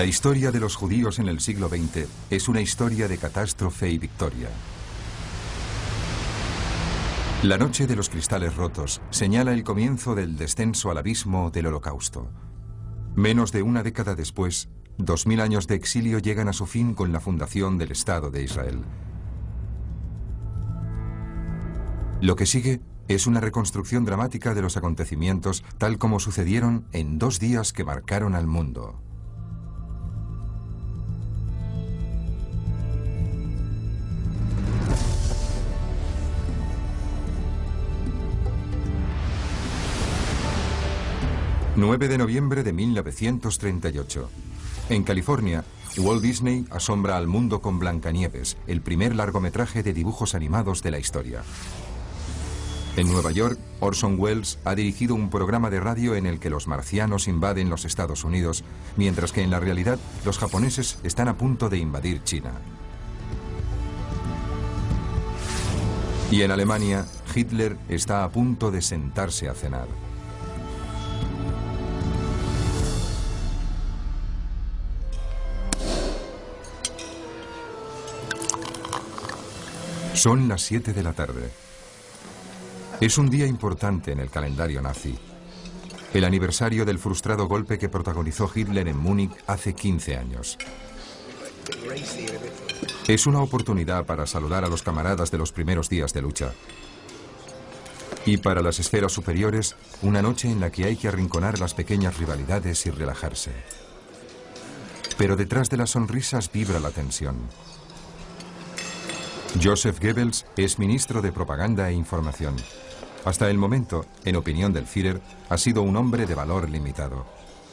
La historia de los judíos en el siglo XX es una historia de catástrofe y victoria. La noche de los cristales rotos señala el comienzo del descenso al abismo del holocausto. Menos de una década después, dos mil años de exilio llegan a su fin con la fundación del Estado de Israel. Lo que sigue es una reconstrucción dramática de los acontecimientos tal como sucedieron en dos días que marcaron al mundo. 9 de noviembre de 1938. En California, Walt Disney asombra al mundo con Blancanieves, el primer largometraje de dibujos animados de la historia. En Nueva York, Orson Welles ha dirigido un programa de radio en el que los marcianos invaden los Estados Unidos, mientras que en la realidad los japoneses están a punto de invadir China. Y en Alemania, Hitler está a punto de sentarse a cenar. Son las 7 de la tarde. Es un día importante en el calendario nazi. El aniversario del frustrado golpe que protagonizó Hitler en Múnich hace 15 años. Es una oportunidad para saludar a los camaradas de los primeros días de lucha. Y para las esferas superiores, una noche en la que hay que arrinconar las pequeñas rivalidades y relajarse. Pero detrás de las sonrisas vibra la tensión. Joseph Goebbels es ministro de Propaganda e Información. Hasta el momento, en opinión del Führer, ha sido un hombre de valor limitado.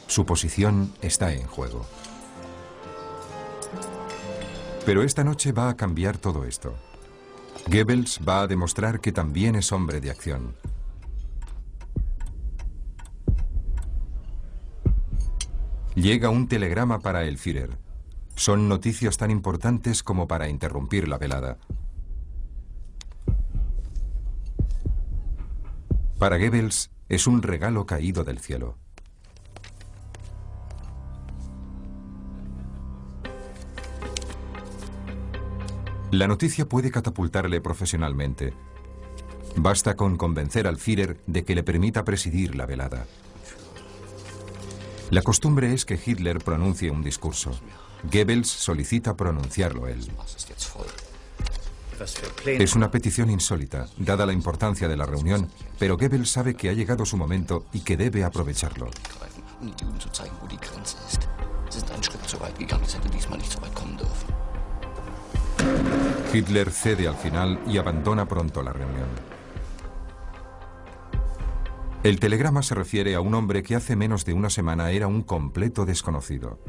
Su posición está en juego. Pero esta noche va a cambiar todo esto. Goebbels va a demostrar que también es hombre de acción. Llega un telegrama para el Führer. Son noticias tan importantes como para interrumpir la velada. Para Goebbels es un regalo caído del cielo. La noticia puede catapultarle profesionalmente. Basta con convencer al Führer de que le permita presidir la velada. La costumbre es que Hitler pronuncie un discurso. Goebbels solicita pronunciarlo él. Es una petición insólita, dada la importancia de la reunión, pero Goebbels sabe que ha llegado su momento y que debe aprovecharlo. Hitler cede al final y abandona pronto la reunión. El telegrama se refiere a un hombre que hace menos de una semana era un completo desconocido.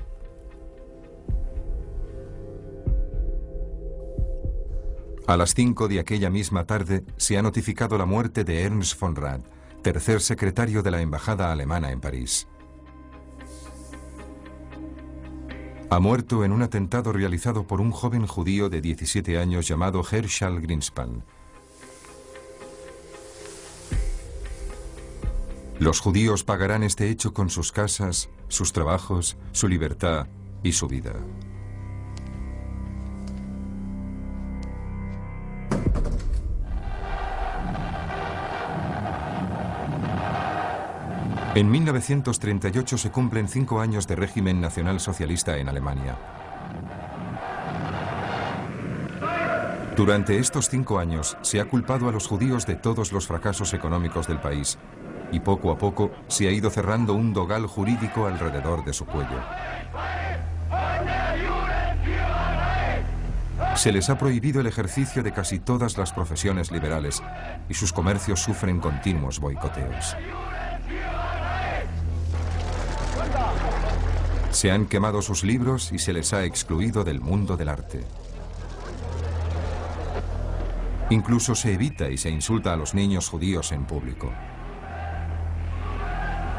A las 5 de aquella misma tarde se ha notificado la muerte de Ernst von Rad, tercer secretario de la Embajada Alemana en París. Ha muerto en un atentado realizado por un joven judío de 17 años llamado Herschel Greenspan. Los judíos pagarán este hecho con sus casas, sus trabajos, su libertad y su vida. En 1938 se cumplen cinco años de régimen nacional socialista en Alemania. Durante estos cinco años se ha culpado a los judíos de todos los fracasos económicos del país y poco a poco se ha ido cerrando un dogal jurídico alrededor de su cuello. Se les ha prohibido el ejercicio de casi todas las profesiones liberales y sus comercios sufren continuos boicoteos. Se han quemado sus libros y se les ha excluido del mundo del arte. Incluso se evita y se insulta a los niños judíos en público.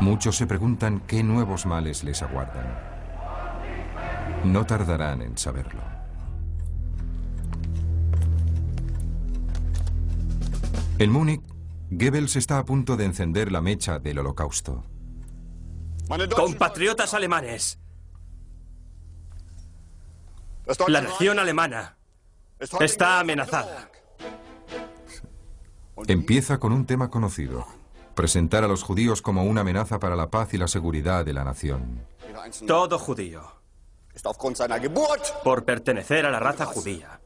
Muchos se preguntan qué nuevos males les aguardan. No tardarán en saberlo. En Múnich, Goebbels está a punto de encender la mecha del holocausto. Compatriotas alemanes, La nación alemana está amenazada. Empieza con un tema conocido. Presentar a los judíos como una amenaza para la paz y la seguridad de la nación. Todo judío, por pertenecer a la raza judía,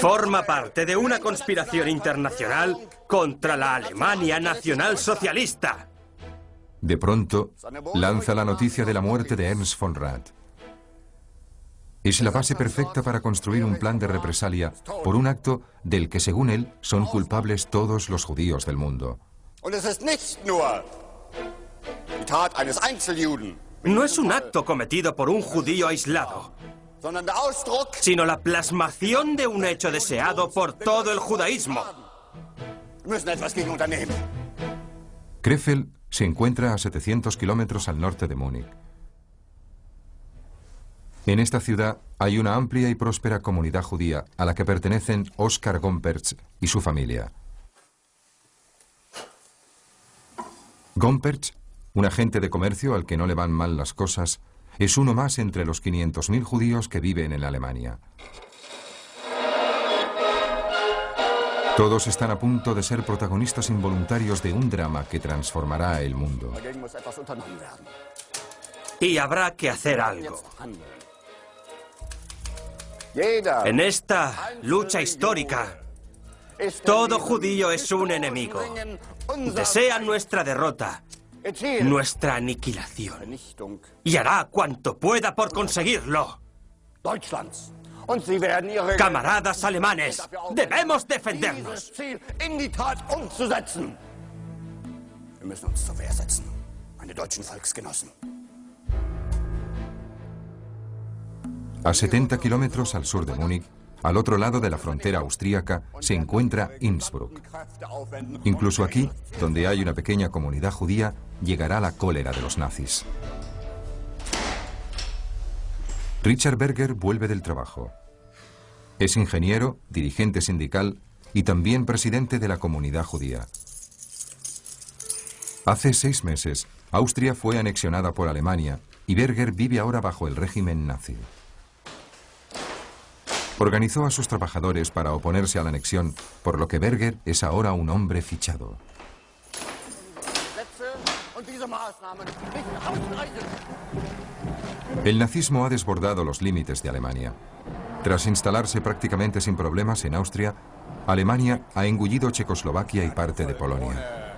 forma parte de una conspiración internacional contra la Alemania nacional-socialista. De pronto, lanza la noticia de la muerte de Ernst von Rath. Es la base perfecta para construir un plan de represalia por un acto del que, según él, son culpables todos los judíos del mundo. No es un acto cometido por un judío aislado, sino la plasmación de un hecho deseado por todo el judaísmo. Krefeld se encuentra a 700 kilómetros al norte de Múnich. En esta ciudad hay una amplia y próspera comunidad judía a la que pertenecen Oskar Gompertz y su familia. Gompertz, un agente de comercio al que no le van mal las cosas, es uno más entre los 500.000 judíos que viven en Alemania. Todos están a punto de ser protagonistas involuntarios de un drama que transformará el mundo. Y habrá que hacer algo. En esta lucha histórica, todo judío es un enemigo. Desea nuestra derrota, nuestra aniquilación. Y hará cuanto pueda por conseguirlo. Camaradas alemanes, debemos defendernos. A 70 kilómetros al sur de Múnich, al otro lado de la frontera austríaca, se encuentra Innsbruck. Incluso aquí, donde hay una pequeña comunidad judía, llegará la cólera de los nazis. Richard Berger vuelve del trabajo. Es ingeniero, dirigente sindical y también presidente de la comunidad judía. Hace seis meses, Austria fue anexionada por Alemania y Berger vive ahora bajo el régimen nazi. Organizó a sus trabajadores para oponerse a la anexión, por lo que Berger es ahora un hombre fichado. El nazismo ha desbordado los límites de Alemania. Tras instalarse prácticamente sin problemas en Austria, Alemania ha engullido Checoslovaquia y parte de Polonia.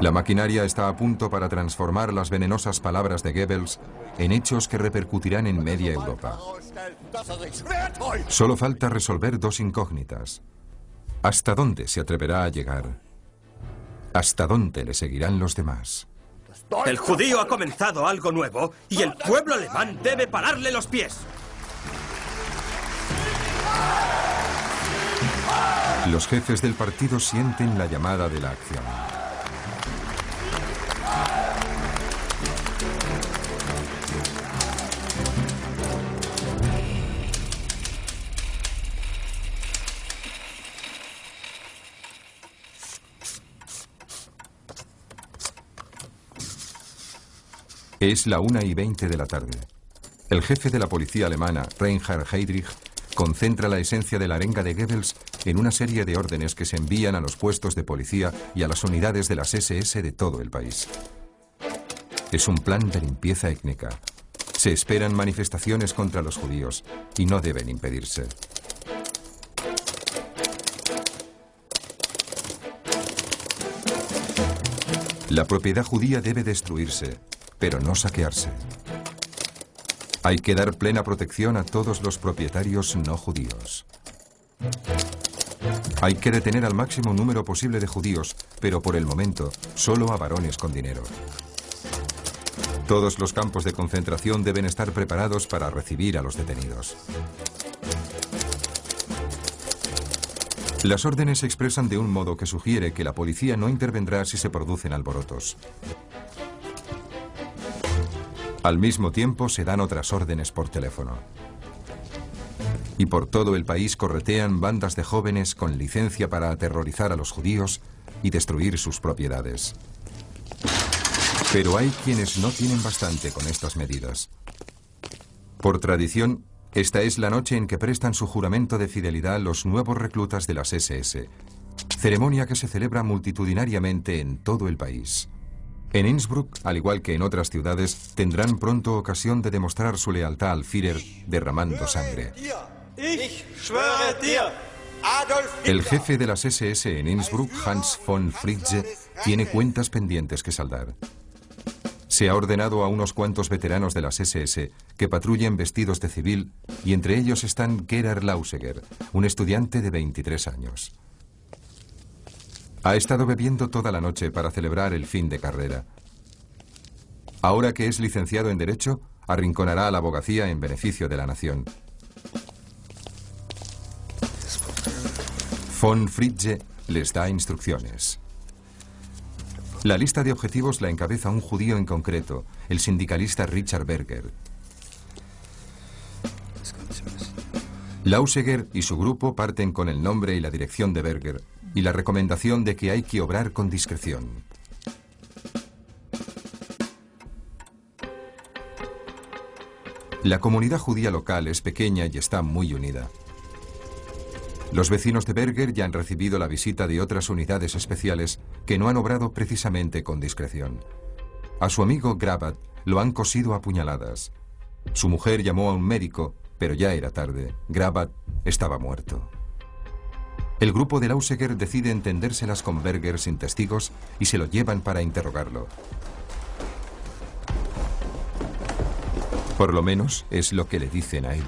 La maquinaria está a punto para transformar las venenosas palabras de Goebbels en hechos que repercutirán en media Europa. Solo falta resolver dos incógnitas. ¿Hasta dónde se atreverá a llegar? ¿Hasta dónde le seguirán los demás? El judío ha comenzado algo nuevo y el pueblo alemán debe pararle los pies. Los jefes del partido sienten la llamada de la acción. Es la una y veinte de la tarde. El jefe de la policía alemana, Reinhard Heydrich, concentra la esencia de la arenga de Goebbels en una serie de órdenes que se envían a los puestos de policía y a las unidades de las SS de todo el país. Es un plan de limpieza étnica. Se esperan manifestaciones contra los judíos y no deben impedirse. La propiedad judía debe destruirse pero no saquearse. Hay que dar plena protección a todos los propietarios no judíos. Hay que detener al máximo número posible de judíos, pero por el momento solo a varones con dinero. Todos los campos de concentración deben estar preparados para recibir a los detenidos. Las órdenes se expresan de un modo que sugiere que la policía no intervendrá si se producen alborotos. Al mismo tiempo se dan otras órdenes por teléfono. Y por todo el país corretean bandas de jóvenes con licencia para aterrorizar a los judíos y destruir sus propiedades. Pero hay quienes no tienen bastante con estas medidas. Por tradición, esta es la noche en que prestan su juramento de fidelidad los nuevos reclutas de las SS, ceremonia que se celebra multitudinariamente en todo el país. En Innsbruck, al igual que en otras ciudades, tendrán pronto ocasión de demostrar su lealtad al Führer derramando sangre. El jefe de las SS en Innsbruck, Hans von Fritze, tiene cuentas pendientes que saldar. Se ha ordenado a unos cuantos veteranos de las SS que patrullen vestidos de civil y entre ellos están Gerhard Lauseger, un estudiante de 23 años. Ha estado bebiendo toda la noche para celebrar el fin de carrera. Ahora que es licenciado en Derecho, arrinconará a la abogacía en beneficio de la nación. Von Fritze les da instrucciones. La lista de objetivos la encabeza un judío en concreto, el sindicalista Richard Berger. Lauseger y su grupo parten con el nombre y la dirección de Berger y la recomendación de que hay que obrar con discreción. La comunidad judía local es pequeña y está muy unida. Los vecinos de Berger ya han recibido la visita de otras unidades especiales que no han obrado precisamente con discreción. A su amigo Grabat lo han cosido a puñaladas. Su mujer llamó a un médico, pero ya era tarde. Grabat estaba muerto. El grupo de Lauseger decide entendérselas con Berger sin testigos y se lo llevan para interrogarlo. Por lo menos es lo que le dicen a él.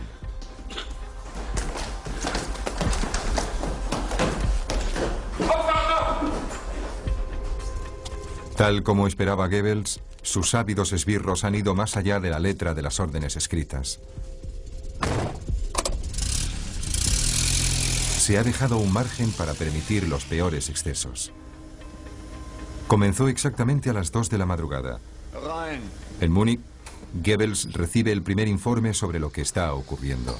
Tal como esperaba Goebbels, sus ávidos esbirros han ido más allá de la letra de las órdenes escritas. Se ha dejado un margen para permitir los peores excesos. Comenzó exactamente a las 2 de la madrugada. En Múnich, Goebbels recibe el primer informe sobre lo que está ocurriendo.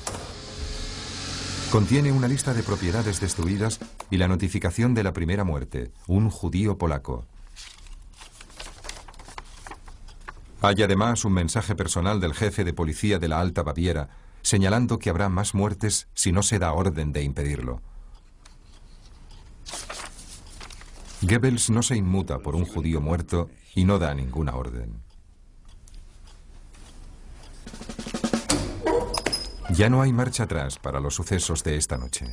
Contiene una lista de propiedades destruidas y la notificación de la primera muerte, un judío polaco. Hay además un mensaje personal del jefe de policía de la Alta Baviera señalando que habrá más muertes si no se da orden de impedirlo. Goebbels no se inmuta por un judío muerto y no da ninguna orden. Ya no hay marcha atrás para los sucesos de esta noche.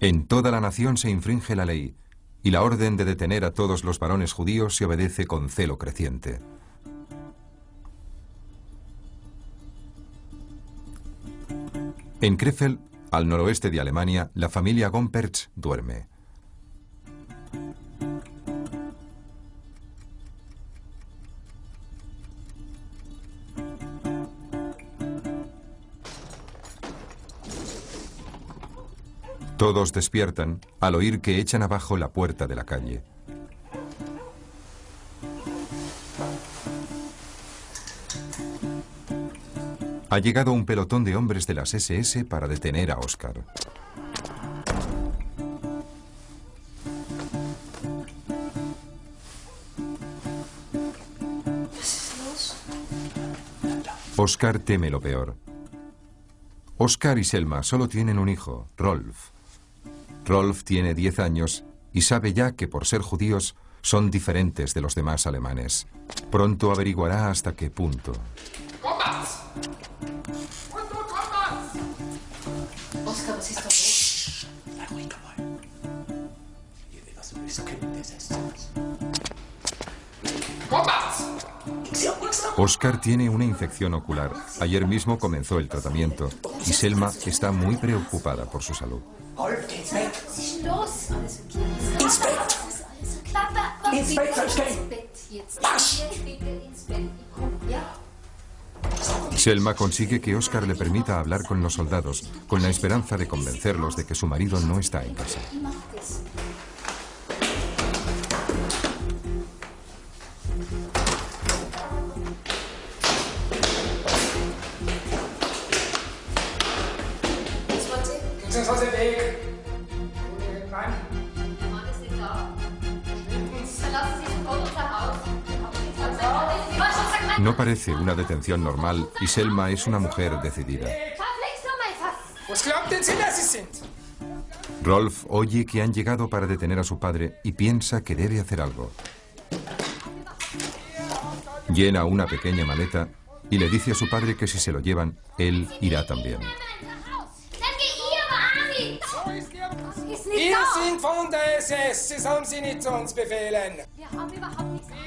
En toda la nación se infringe la ley y la orden de detener a todos los varones judíos se obedece con celo creciente. En Krefeld, al noroeste de Alemania, la familia Gompertz duerme. Todos despiertan al oír que echan abajo la puerta de la calle. Ha llegado un pelotón de hombres de las SS para detener a Oscar. Oscar teme lo peor. Oscar y Selma solo tienen un hijo, Rolf. Rolf tiene 10 años y sabe ya que por ser judíos son diferentes de los demás alemanes. Pronto averiguará hasta qué punto. Oscar tiene una infección ocular. Ayer mismo comenzó el tratamiento y Selma está muy preocupada por su salud. Selma consigue que Oscar le permita hablar con los soldados, con la esperanza de convencerlos de que su marido no está en casa. Parece una detención normal y Selma es una mujer decidida. Rolf oye que han llegado para detener a su padre y piensa que debe hacer algo. Llena una pequeña maleta y le dice a su padre que si se lo llevan, él irá también.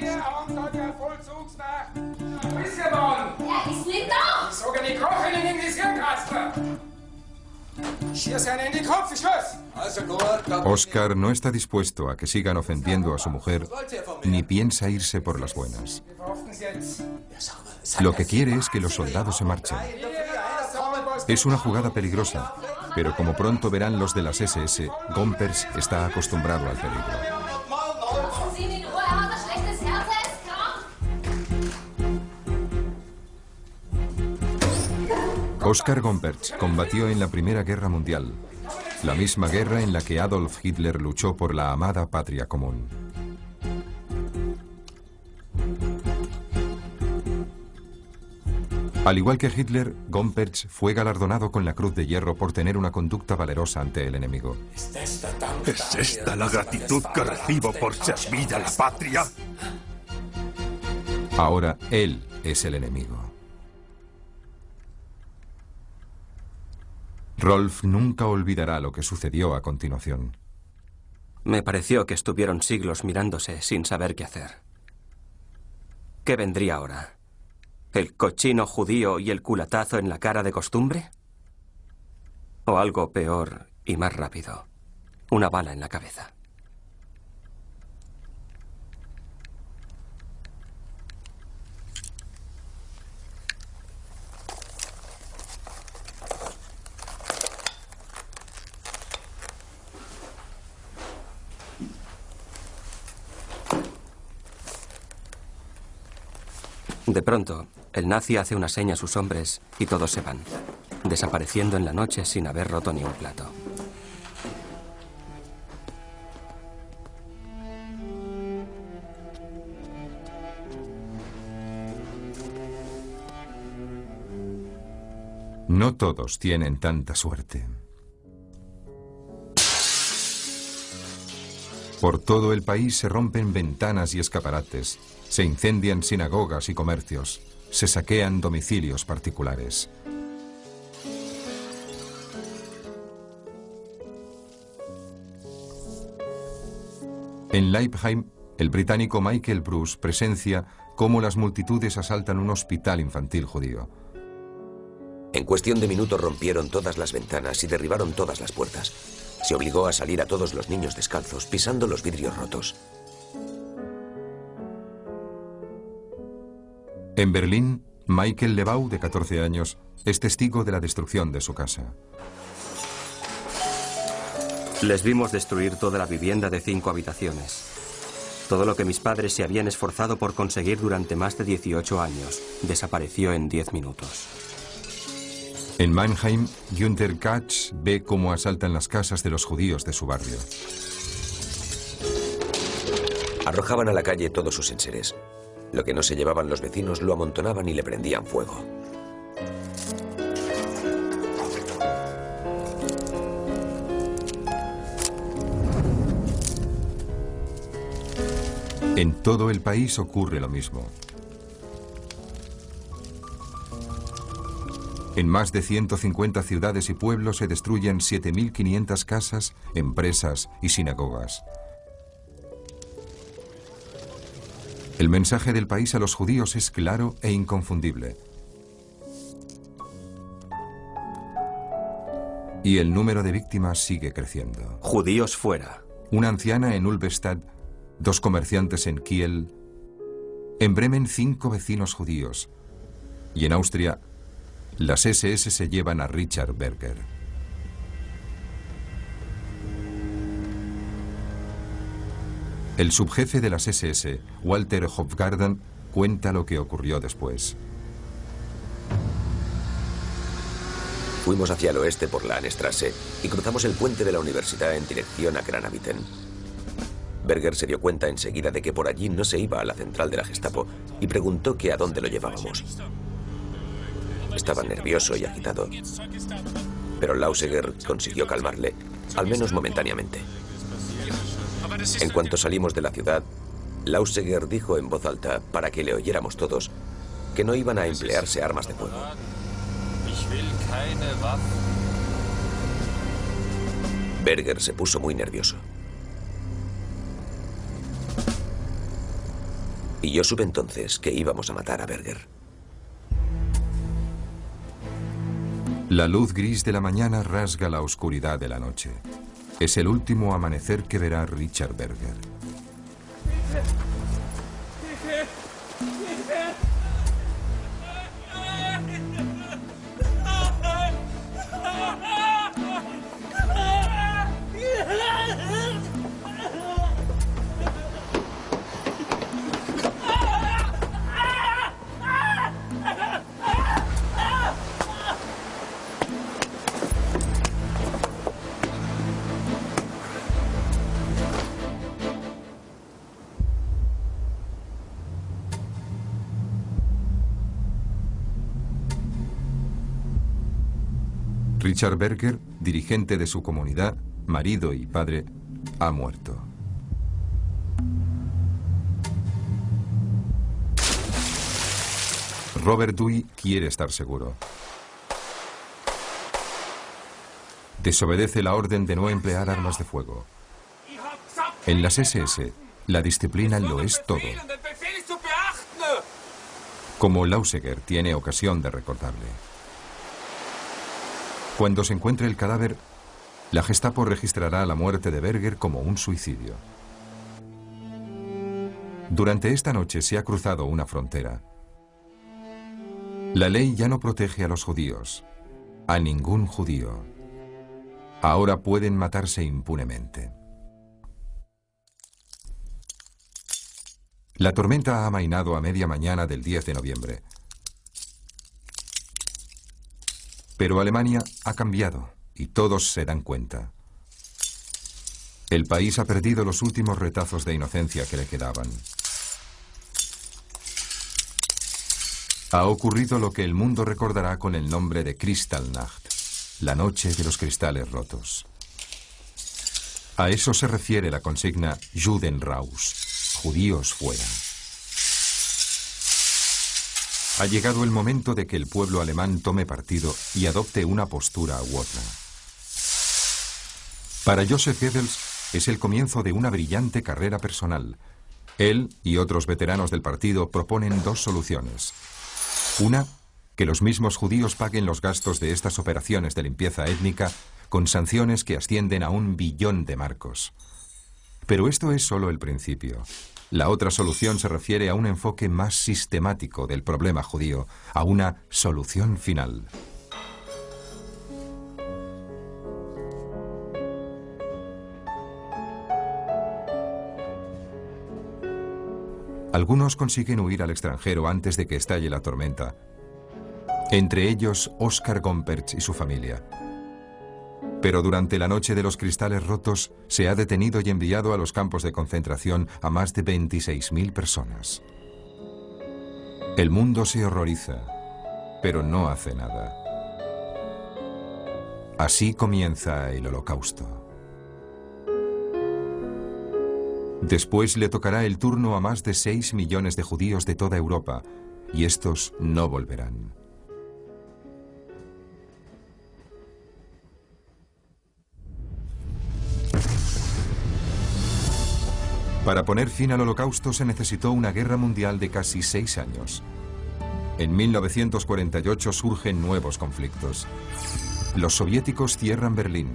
Wir der Vollzugsmacht. Wo ist? Er ist nicht da. Ich sage kochen in den. Oscar no está dispuesto a que sigan ofendiendo a su mujer ni piensa irse por las buenas. Lo que quiere es que los soldados se marchen. Es una jugada peligrosa, pero como pronto verán los de las SS, Gompers está acostumbrado al peligro. Oscar Gomperz combatió en la Primera Guerra Mundial, la misma guerra en la que Adolf Hitler luchó por la amada patria común. Al igual que Hitler, Gomperz fue galardonado con la Cruz de Hierro por tener una conducta valerosa ante el enemigo. ¿Es esta la gratitud que recibo por servir a la patria? Ahora él es el enemigo. Rolf nunca olvidará lo que sucedió a continuación. Me pareció que estuvieron siglos mirándose sin saber qué hacer. ¿Qué vendría ahora? ¿El cochino judío y el culatazo en la cara de costumbre? ¿O algo peor y más rápido? Una bala en la cabeza. De pronto, el nazi hace una seña a sus hombres y todos se van, desapareciendo en la noche sin haber roto ni un plato. No todos tienen tanta suerte. Por todo el país se rompen ventanas y escaparates, se incendian sinagogas y comercios, se saquean domicilios particulares. En Leipheim, el británico Michael Bruce presencia cómo las multitudes asaltan un hospital infantil judío. En cuestión de minutos rompieron todas las ventanas y derribaron todas las puertas. Se obligó a salir a todos los niños descalzos, pisando los vidrios rotos. En Berlín, Michael Lebau, de 14 años, es testigo de la destrucción de su casa. Les vimos destruir toda la vivienda de cinco habitaciones. Todo lo que mis padres se habían esforzado por conseguir durante más de 18 años desapareció en 10 minutos. En Mannheim, Günther Katz ve cómo asaltan las casas de los judíos de su barrio. Arrojaban a la calle todos sus enseres. Lo que no se llevaban los vecinos lo amontonaban y le prendían fuego. En todo el país ocurre lo mismo. En más de 150 ciudades y pueblos se destruyen 7.500 casas, empresas y sinagogas. El mensaje del país a los judíos es claro e inconfundible. Y el número de víctimas sigue creciendo. Judíos fuera. Una anciana en Ulbestad, dos comerciantes en Kiel, en Bremen cinco vecinos judíos y en Austria las SS se llevan a Richard Berger. El subjefe de las SS, Walter Hofgarden, cuenta lo que ocurrió después. Fuimos hacia el oeste por la Annestrasse y cruzamos el puente de la universidad en dirección a Granaviten. Berger se dio cuenta enseguida de que por allí no se iba a la central de la Gestapo y preguntó que a dónde lo llevábamos. Estaba nervioso y agitado, pero Lauseger consiguió calmarle, al menos momentáneamente. En cuanto salimos de la ciudad, Lauseger dijo en voz alta, para que le oyéramos todos, que no iban a emplearse armas de fuego. Berger se puso muy nervioso. Y yo supe entonces que íbamos a matar a Berger. La luz gris de la mañana rasga la oscuridad de la noche. Es el último amanecer que verá Richard Berger. Richard Berger, dirigente de su comunidad, marido y padre, ha muerto. Robert Dewey quiere estar seguro. Desobedece la orden de no emplear armas de fuego. En las SS, la disciplina lo es todo. Como Lauseger tiene ocasión de recordarle. Cuando se encuentre el cadáver, la Gestapo registrará la muerte de Berger como un suicidio. Durante esta noche se ha cruzado una frontera. La ley ya no protege a los judíos, a ningún judío. Ahora pueden matarse impunemente. La tormenta ha amainado a media mañana del 10 de noviembre. Pero Alemania ha cambiado y todos se dan cuenta. El país ha perdido los últimos retazos de inocencia que le quedaban. Ha ocurrido lo que el mundo recordará con el nombre de Kristallnacht, la noche de los cristales rotos. A eso se refiere la consigna Judenraus, judíos fuera. Ha llegado el momento de que el pueblo alemán tome partido y adopte una postura u otra. Para Joseph Goebbels es el comienzo de una brillante carrera personal. Él y otros veteranos del partido proponen dos soluciones. Una, que los mismos judíos paguen los gastos de estas operaciones de limpieza étnica con sanciones que ascienden a un billón de marcos. Pero esto es solo el principio. La otra solución se refiere a un enfoque más sistemático del problema judío, a una solución final. Algunos consiguen huir al extranjero antes de que estalle la tormenta. Entre ellos, Oscar Gompertz y su familia. Pero durante la noche de los cristales rotos se ha detenido y enviado a los campos de concentración a más de 26.000 personas. El mundo se horroriza, pero no hace nada. Así comienza el holocausto. Después le tocará el turno a más de 6 millones de judíos de toda Europa, y estos no volverán. Para poner fin al holocausto se necesitó una guerra mundial de casi seis años. En 1948 surgen nuevos conflictos. Los soviéticos cierran Berlín.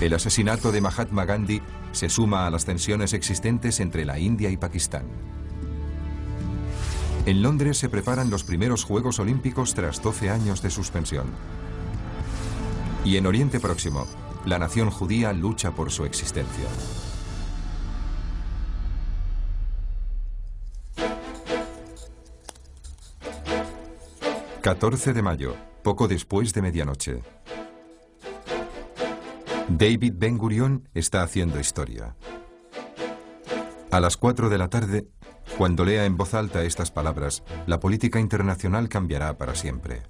El asesinato de Mahatma Gandhi se suma a las tensiones existentes entre la India y Pakistán. En Londres se preparan los primeros Juegos Olímpicos tras 12 años de suspensión. Y en Oriente Próximo, la nación judía lucha por su existencia. ...14 de mayo, poco después de medianoche. David Ben Gurion está haciendo historia. A las 4 de la tarde, cuando lea en voz alta estas palabras, la política internacional cambiará para siempre.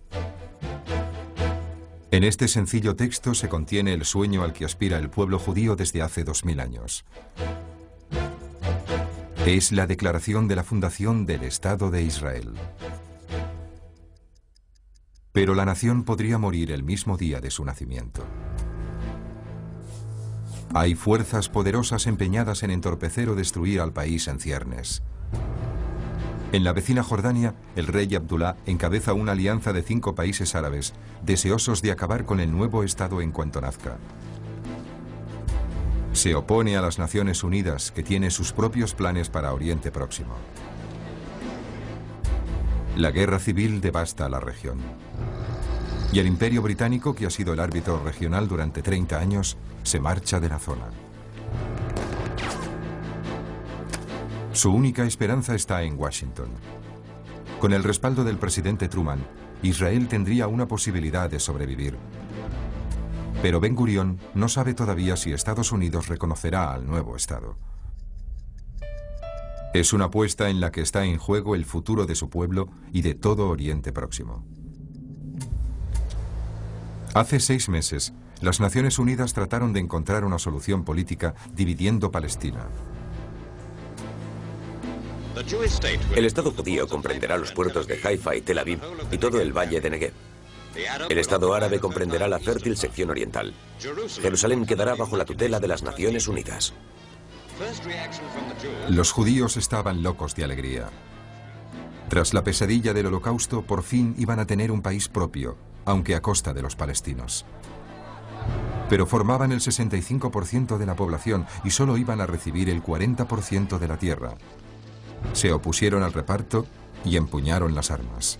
En este sencillo texto se contiene el sueño al que aspira el pueblo judío desde hace dos mil años. Es la declaración de la fundación del Estado de Israel. Pero la nación podría morir el mismo día de su nacimiento. Hay fuerzas poderosas empeñadas en entorpecer o destruir al país en ciernes. En la vecina Jordania, el rey Abdullah encabeza una alianza de cinco países árabes, deseosos de acabar con el nuevo Estado en cuanto nazca. Se opone a las Naciones Unidas, que tiene sus propios planes para Oriente Próximo. La guerra civil devasta la región. Y el Imperio Británico, que ha sido el árbitro regional durante 30 años, se marcha de la zona. Su única esperanza está en Washington. Con el respaldo del presidente Truman, Israel tendría una posibilidad de sobrevivir. Pero Ben Gurion no sabe todavía si Estados Unidos reconocerá al nuevo Estado. Es una apuesta en la que está en juego el futuro de su pueblo y de todo Oriente Próximo. Hace seis meses, las Naciones Unidas trataron de encontrar una solución política dividiendo Palestina. El Estado judío comprenderá los puertos de Haifa y Tel Aviv y todo el valle de Negev. El Estado árabe comprenderá la fértil sección oriental. Jerusalén quedará bajo la tutela de las Naciones Unidas. Los judíos estaban locos de alegría. Tras la pesadilla del holocausto, por fin iban a tener un país propio, aunque a costa de los palestinos. Pero formaban el 65% de la población y solo iban a recibir el 40% de la tierra. Se opusieron al reparto y empuñaron las armas.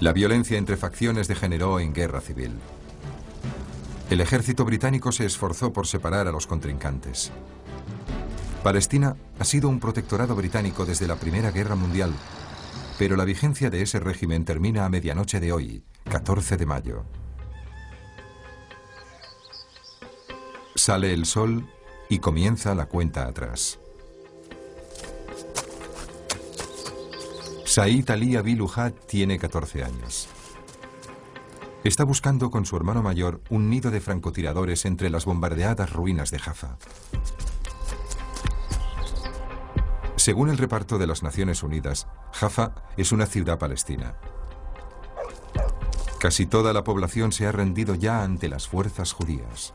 La violencia entre facciones degeneró en guerra civil. El ejército británico se esforzó por separar a los contrincantes. Palestina ha sido un protectorado británico desde la Primera Guerra Mundial, pero la vigencia de ese régimen termina a medianoche de hoy, 14 de mayo. Sale el sol y comienza la cuenta atrás. Said Ali Abiluhat tiene 14 años. Está buscando con su hermano mayor un nido de francotiradores entre las bombardeadas ruinas de Jaffa. Según el reparto de las Naciones Unidas, Jaffa es una ciudad palestina. Casi toda la población se ha rendido ya ante las fuerzas judías.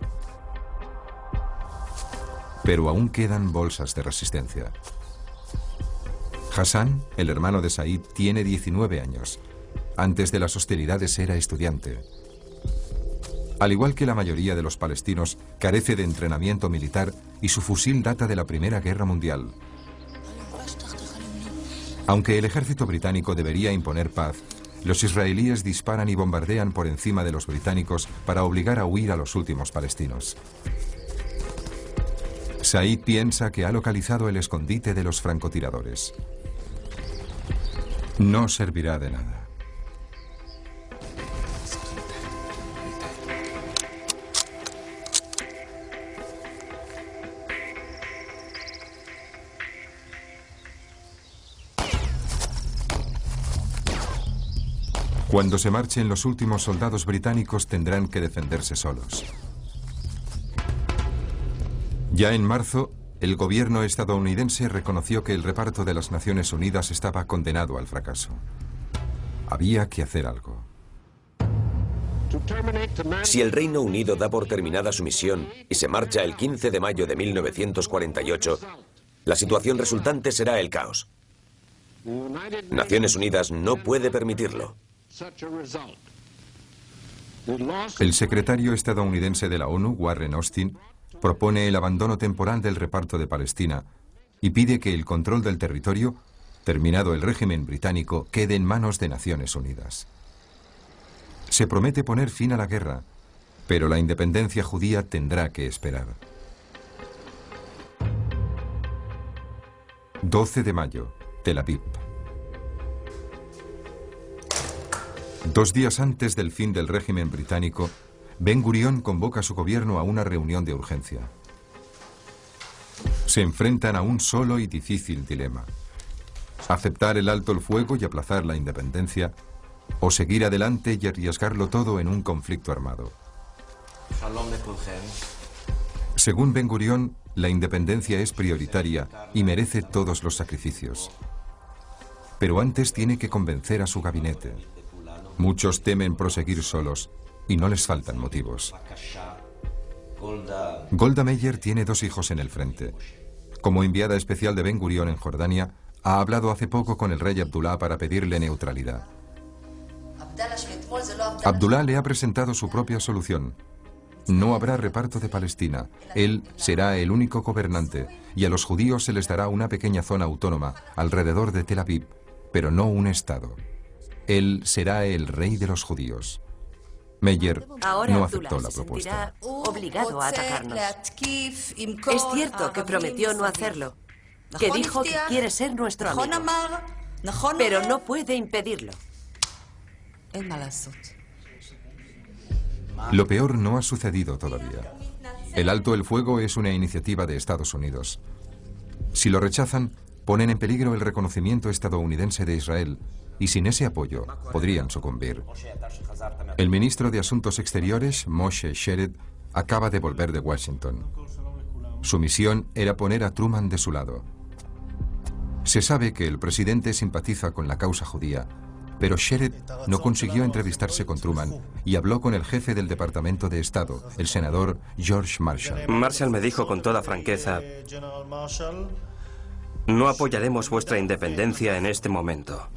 Pero aún quedan bolsas de resistencia. Hassan, el hermano de Said, tiene 19 años. Antes de las hostilidades era estudiante. Al igual que la mayoría de los palestinos, carece de entrenamiento militar y su fusil data de la Primera Guerra Mundial. Aunque el ejército británico debería imponer paz, los israelíes disparan y bombardean por encima de los británicos para obligar a huir a los últimos palestinos. Said piensa que ha localizado el escondite de los francotiradores. No servirá de nada. Cuando se marchen los últimos soldados británicos tendrán que defenderse solos. Ya en marzo, el gobierno estadounidense reconoció que el reparto de las Naciones Unidas estaba condenado al fracaso. Había que hacer algo. Si el Reino Unido da por terminada su misión y se marcha el 15 de mayo de 1948, la situación resultante será el caos. Naciones Unidas no puede permitirlo. El secretario estadounidense de la ONU, Warren Austin, propone el abandono temporal del reparto de Palestina y pide que el control del territorio, terminado el régimen británico, quede en manos de Naciones Unidas. Se promete poner fin a la guerra, pero la independencia judía tendrá que esperar. 12 de mayo, Tel Aviv. Dos días antes del fin del régimen británico, Ben Gurión convoca a su gobierno a una reunión de urgencia. Se enfrentan a un solo y difícil dilema. Aceptar el alto el fuego y aplazar la independencia o seguir adelante y arriesgarlo todo en un conflicto armado. Según Ben Gurión, la independencia es prioritaria y merece todos los sacrificios. Pero antes tiene que convencer a su gabinete. Muchos temen proseguir solos y no les faltan motivos. Golda Meir tiene dos hijos en el frente. Como enviada especial de Ben Gurión en Jordania, ha hablado hace poco con el rey Abdullah para pedirle neutralidad. Abdullah le ha presentado su propia solución. No habrá reparto de Palestina. Él será el único gobernante y a los judíos se les dará una pequeña zona autónoma alrededor de Tel Aviv, pero no un Estado. Él será el rey de los judíos. Meyer no aceptó la propuesta. obligado a atacarnos. Es cierto que prometió no hacerlo, que dijo que quiere ser nuestro amigo, pero no puede impedirlo. Lo peor no ha sucedido todavía. El alto el fuego es una iniciativa de Estados Unidos. Si lo rechazan, ponen en peligro el reconocimiento estadounidense de Israel y sin ese apoyo podrían sucumbir. El ministro de Asuntos Exteriores, Moshe Sheret, acaba de volver de Washington. Su misión era poner a Truman de su lado. Se sabe que el presidente simpatiza con la causa judía pero Sheret no consiguió entrevistarse con Truman y habló con el jefe del Departamento de Estado, el senador George Marshall. Marshall me dijo con toda franqueza, no apoyaremos vuestra independencia en este momento.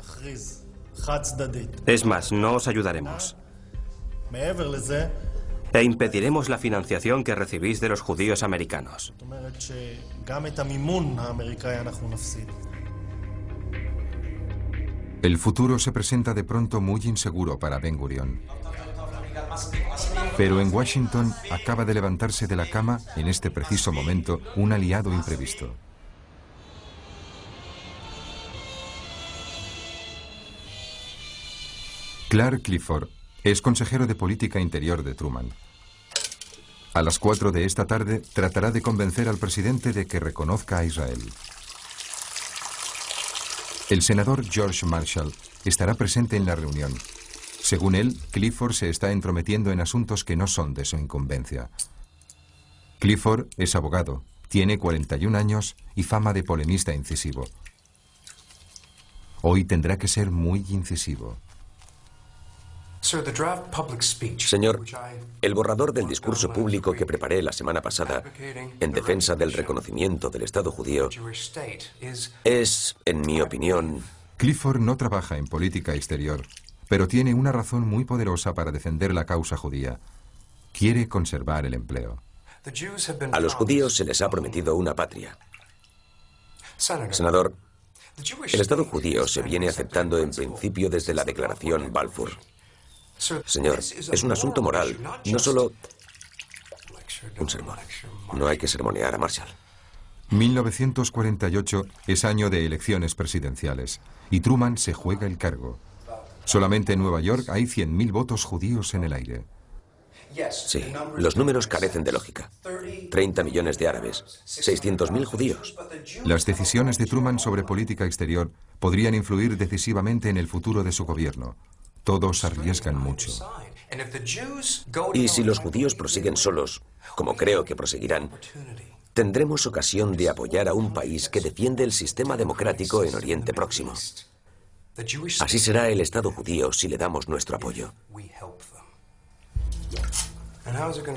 Es más, no os ayudaremos. E impediremos la financiación que recibís de los judíos americanos. El futuro se presenta de pronto muy inseguro para Ben Gurion. Pero en Washington acaba de levantarse de la cama, en este preciso momento, un aliado imprevisto. Clark Clifford es consejero de política interior de Truman. A las 4 de esta tarde tratará de convencer al presidente de que reconozca a Israel. El senador George Marshall estará presente en la reunión. Según él, Clifford se está entrometiendo en asuntos que no son de su incumbencia. Clifford es abogado, tiene 41 años y fama de polemista incisivo. Hoy tendrá que ser muy incisivo. Señor, el borrador del discurso público que preparé la semana pasada en defensa del reconocimiento del Estado judío es, en mi opinión... Clifford no trabaja en política exterior, pero tiene una razón muy poderosa para defender la causa judía. Quiere conservar el empleo. A los judíos se les ha prometido una patria. Senador, el Estado judío se viene aceptando en principio desde la declaración Balfour. Señor, es un asunto moral, no solo un sermón. No hay que sermonear a Marshall. 1948 es año de elecciones presidenciales y Truman se juega el cargo. Solamente en Nueva York hay 100.000 votos judíos en el aire. Sí, los números carecen de lógica. 30 millones de árabes, 600.000 judíos. Las decisiones de Truman sobre política exterior podrían influir decisivamente en el futuro de su gobierno. Todos arriesgan mucho. Y si los judíos prosiguen solos, como creo que proseguirán, tendremos ocasión de apoyar a un país que defiende el sistema democrático en Oriente Próximo. Así será el Estado judío si le damos nuestro apoyo.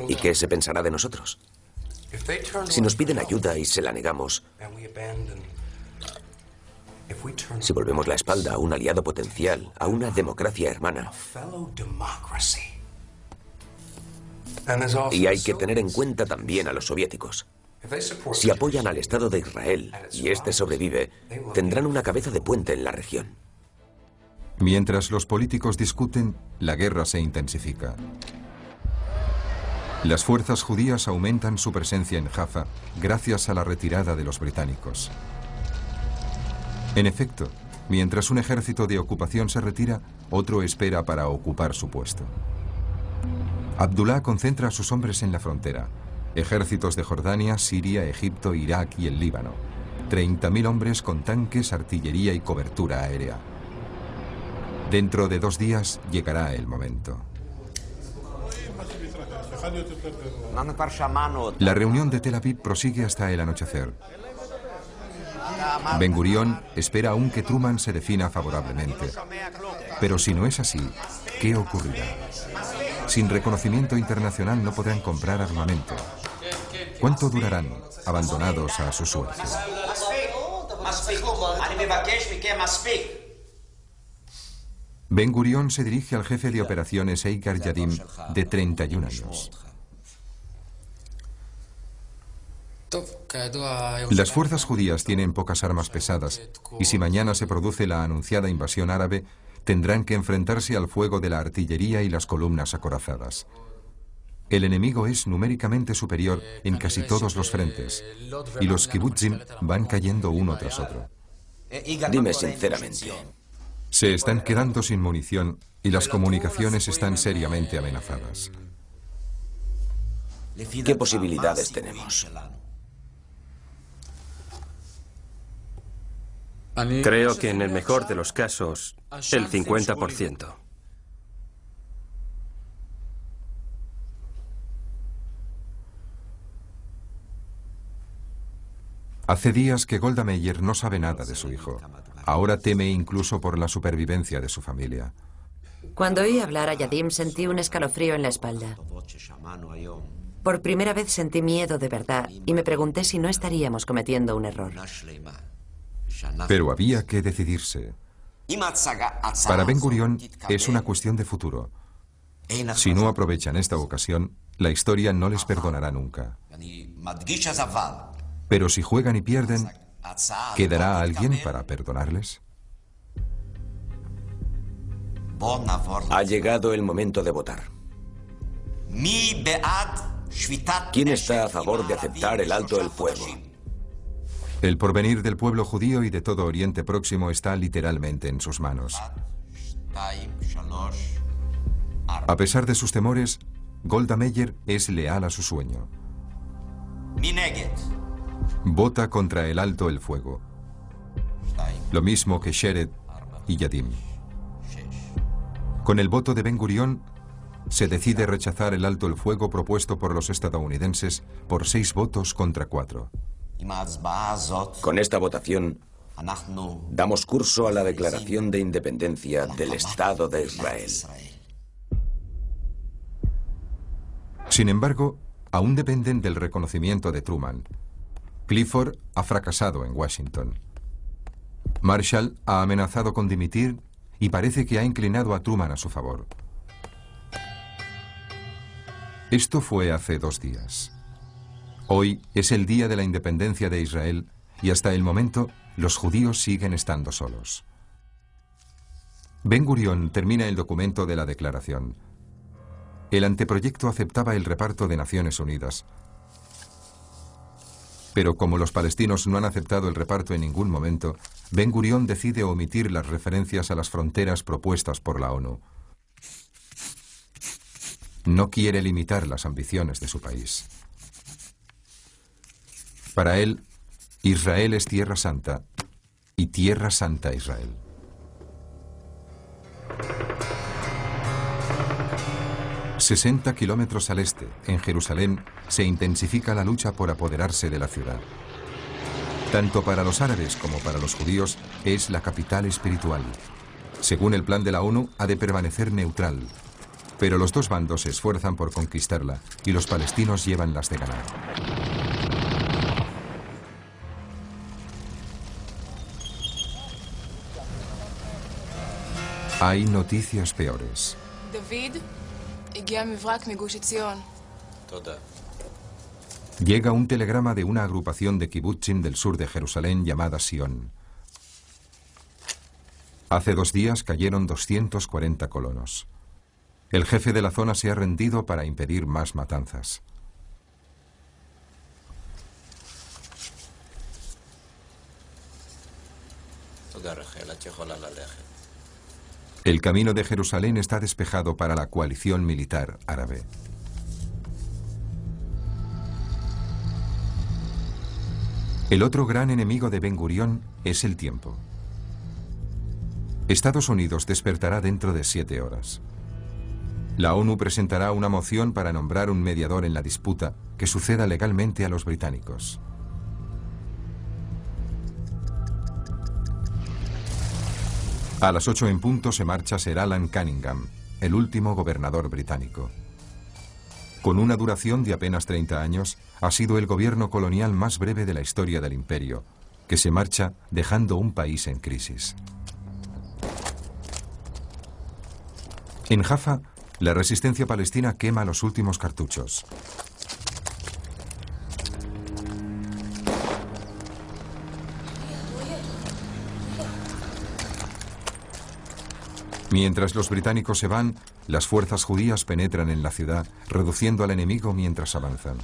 ¿Y qué se pensará de nosotros? Si nos piden ayuda y se la negamos, si volvemos la espalda a un aliado potencial, a una democracia hermana. Y hay que tener en cuenta también a los soviéticos. Si apoyan al Estado de Israel y este sobrevive, tendrán una cabeza de puente en la región. Mientras los políticos discuten, la guerra se intensifica. Las fuerzas judías aumentan su presencia en Jaffa gracias a la retirada de los británicos. En efecto, mientras un ejército de ocupación se retira, otro espera para ocupar su puesto. Abdullah concentra a sus hombres en la frontera. Ejércitos de Jordania, Siria, Egipto, Irak y el Líbano. 30.000 hombres con tanques, artillería y cobertura aérea. Dentro de dos días llegará el momento. La reunión de Tel Aviv prosigue hasta el anochecer. Ben Gurion espera aún que Truman se defina favorablemente. Pero si no es así, ¿qué ocurrirá? Sin reconocimiento internacional no podrán comprar armamento. ¿Cuánto durarán abandonados a su suerte? Ben Gurion se dirige al jefe de operaciones Eikar Yadim, de 31 años. Las fuerzas judías tienen pocas armas pesadas y si mañana se produce la anunciada invasión árabe, tendrán que enfrentarse al fuego de la artillería y las columnas acorazadas. El enemigo es numéricamente superior en casi todos los frentes y los kibbutzim van cayendo uno tras otro. Dime sinceramente. Se están quedando sin munición y las comunicaciones están seriamente amenazadas. ¿Qué posibilidades tenemos? Creo que en el mejor de los casos, el 50%. Hace días que Golda Meir no sabe nada de su hijo. Ahora teme incluso por la supervivencia de su familia. Cuando oí hablar a Yadim sentí un escalofrío en la espalda. Por primera vez sentí miedo de verdad y me pregunté si no estaríamos cometiendo un error. Pero había que decidirse. Para Ben Gurion es una cuestión de futuro. Si no aprovechan esta ocasión, la historia no les perdonará nunca. Pero si juegan y pierden, ¿quedará alguien para perdonarles? Ha llegado el momento de votar. ¿Quién está a favor de aceptar el alto del fuego? El porvenir del pueblo judío y de todo Oriente Próximo está literalmente en sus manos. A pesar de sus temores, Golda Meir es leal a su sueño. Vota contra el alto el fuego. Lo mismo que Sheret y Yadim. Con el voto de Ben Gurion, se decide rechazar el alto el fuego propuesto por los estadounidenses por seis votos contra cuatro. Con esta votación damos curso a la declaración de independencia del Estado de Israel. Sin embargo, aún dependen del reconocimiento de Truman. Clifford ha fracasado en Washington. Marshall ha amenazado con dimitir y parece que ha inclinado a Truman a su favor. Esto fue hace dos días. Hoy es el día de la independencia de Israel y hasta el momento los judíos siguen estando solos. Ben Gurion termina el documento de la declaración. El anteproyecto aceptaba el reparto de Naciones Unidas. Pero como los palestinos no han aceptado el reparto en ningún momento, Ben Gurion decide omitir las referencias a las fronteras propuestas por la ONU. No quiere limitar las ambiciones de su país. Para él, Israel es tierra santa y tierra santa Israel. Sesenta kilómetros al este, en Jerusalén, se intensifica la lucha por apoderarse de la ciudad. Tanto para los árabes como para los judíos es la capital espiritual. Según el plan de la ONU, ha de permanecer neutral. Pero los dos bandos se esfuerzan por conquistarla y los palestinos llevan las de ganar. Hay noticias peores. Llega un telegrama de una agrupación de kibbutzim del sur de Jerusalén llamada Sion. Hace dos días cayeron 240 colonos. El jefe de la zona se ha rendido para impedir más matanzas. El camino de Jerusalén está despejado para la coalición militar árabe. El otro gran enemigo de Ben Gurión es el tiempo. Estados Unidos despertará dentro de siete horas. La ONU presentará una moción para nombrar un mediador en la disputa que suceda legalmente a los británicos. A las 8 en punto se marcha Sir Alan Cunningham, el último gobernador británico. Con una duración de apenas 30 años, ha sido el gobierno colonial más breve de la historia del imperio, que se marcha dejando un país en crisis. En Jaffa, la resistencia palestina quema los últimos cartuchos. Mientras los británicos se van, las fuerzas judías penetran en la ciudad, reduciendo al enemigo mientras avanzan.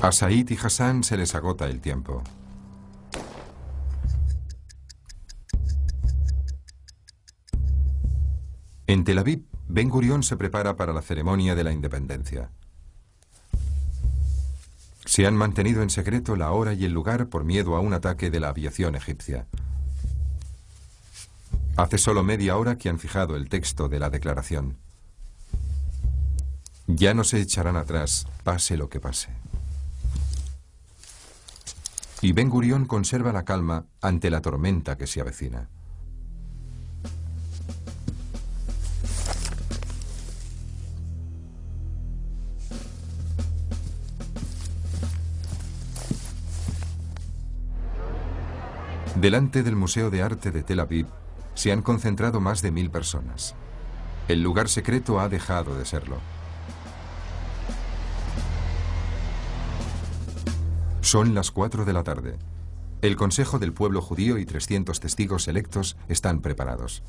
A Said y Hassan se les agota el tiempo. En Tel Aviv, Ben Gurión se prepara para la ceremonia de la independencia. Se han mantenido en secreto la hora y el lugar por miedo a un ataque de la aviación egipcia. Hace solo media hora que han fijado el texto de la declaración. Ya no se echarán atrás, pase lo que pase. Y Ben Gurión conserva la calma ante la tormenta que se avecina. Delante del Museo de Arte de Tel Aviv se han concentrado más de mil personas. El lugar secreto ha dejado de serlo. Son las 4 de la tarde. El Consejo del Pueblo Judío y 300 testigos electos están preparados.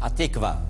Atikva.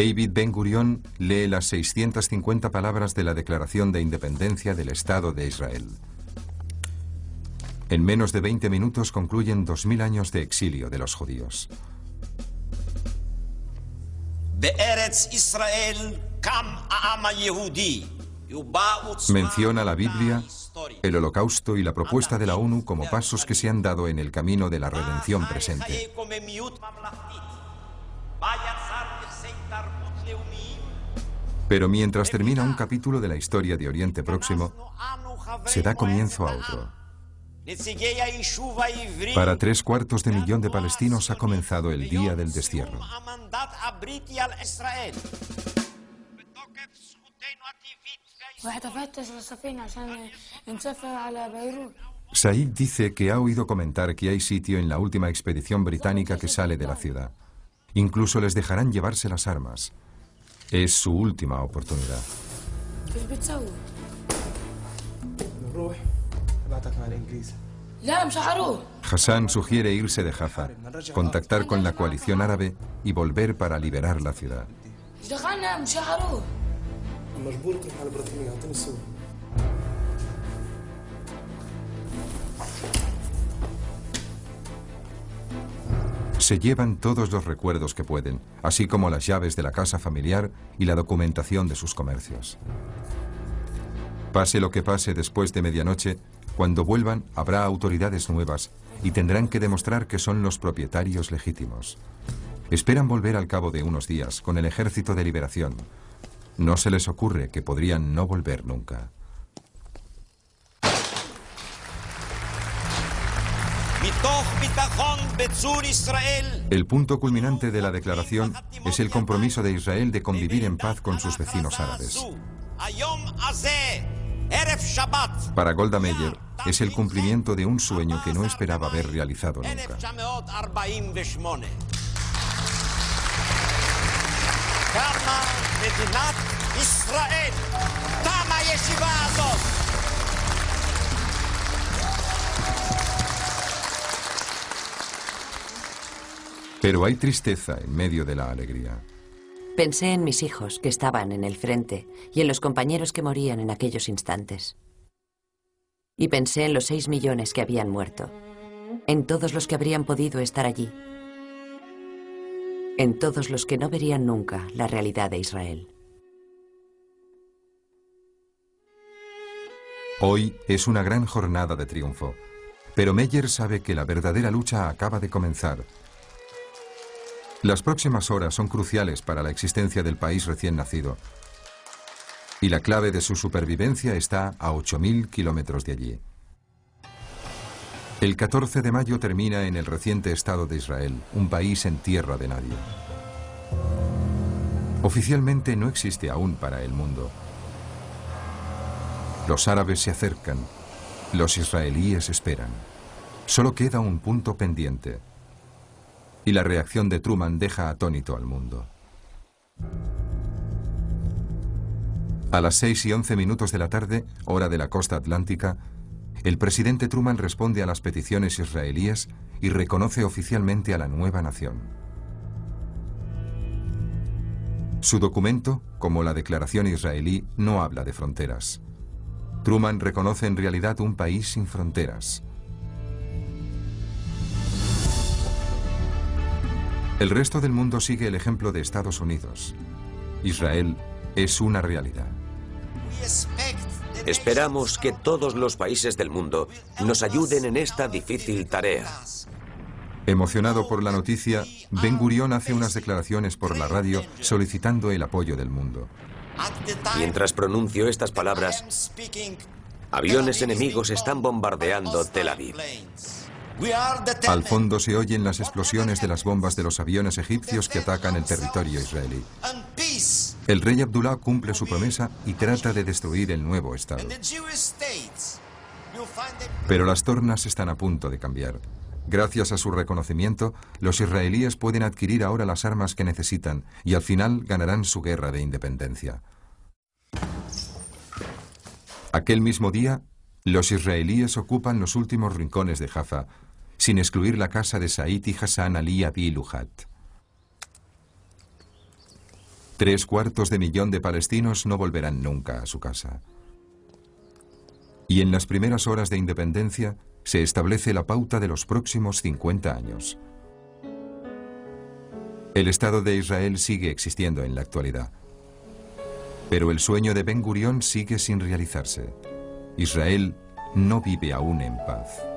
David Ben Gurion lee las 650 palabras de la Declaración de Independencia del Estado de Israel. En menos de 20 minutos concluyen 2.000 años de exilio de los judíos. Menciona la Biblia, el holocausto y la propuesta de la ONU como pasos que se han dado en el camino de la redención presente. Pero mientras termina un capítulo de la historia de Oriente Próximo, se da comienzo a otro. Para tres cuartos de millón de palestinos ha comenzado el día del destierro. Said dice que ha oído comentar que hay sitio en la última expedición británica que sale de la ciudad. Incluso les dejarán llevarse las armas. Es su última oportunidad. Hassan sugiere irse de Jaffa, contactar con la coalición árabe y volver para liberar la ciudad. Se llevan todos los recuerdos que pueden, así como las llaves de la casa familiar y la documentación de sus comercios. Pase lo que pase después de medianoche, cuando vuelvan habrá autoridades nuevas y tendrán que demostrar que son los propietarios legítimos. Esperan volver al cabo de unos días con el ejército de liberación. No se les ocurre que podrían no volver nunca. El punto culminante de la declaración es el compromiso de Israel de convivir en paz con sus vecinos árabes. Para Golda Meir es el cumplimiento de un sueño que no esperaba haber realizado nunca. Pero hay tristeza en medio de la alegría. Pensé en mis hijos que estaban en el frente y en los compañeros que morían en aquellos instantes. Y pensé en los seis millones que habían muerto, en todos los que habrían podido estar allí, en todos los que no verían nunca la realidad de Israel. Hoy es una gran jornada de triunfo, pero Meyer sabe que la verdadera lucha acaba de comenzar. Las próximas horas son cruciales para la existencia del país recién nacido. Y la clave de su supervivencia está a 8.000 kilómetros de allí. El 14 de mayo termina en el reciente Estado de Israel, un país en tierra de nadie. Oficialmente no existe aún para el mundo. Los árabes se acercan, los israelíes esperan. Solo queda un punto pendiente. Y la reacción de Truman deja atónito al mundo. A las 6 y 11 minutos de la tarde, hora de la costa atlántica, el presidente Truman responde a las peticiones israelíes y reconoce oficialmente a la nueva nación. Su documento, como la declaración israelí, no habla de fronteras. Truman reconoce en realidad un país sin fronteras. El resto del mundo sigue el ejemplo de Estados Unidos. Israel es una realidad. Esperamos que todos los países del mundo nos ayuden en esta difícil tarea. Emocionado por la noticia, Ben Gurion hace unas declaraciones por la radio solicitando el apoyo del mundo. Mientras pronuncio estas palabras, aviones enemigos están bombardeando Tel Aviv. Al fondo se oyen las explosiones de las bombas de los aviones egipcios que atacan el territorio israelí. El rey Abdullah cumple su promesa y trata de destruir el nuevo Estado. Pero las tornas están a punto de cambiar. Gracias a su reconocimiento, los israelíes pueden adquirir ahora las armas que necesitan y al final ganarán su guerra de independencia. Aquel mismo día, los israelíes ocupan los últimos rincones de Jaffa, sin excluir la casa de Said y Hassan Ali Abi Luhat. Tres cuartos de millón de palestinos no volverán nunca a su casa. Y en las primeras horas de independencia se establece la pauta de los próximos 50 años. El Estado de Israel sigue existiendo en la actualidad. Pero el sueño de Ben Gurión sigue sin realizarse. Israel no vive aún en paz.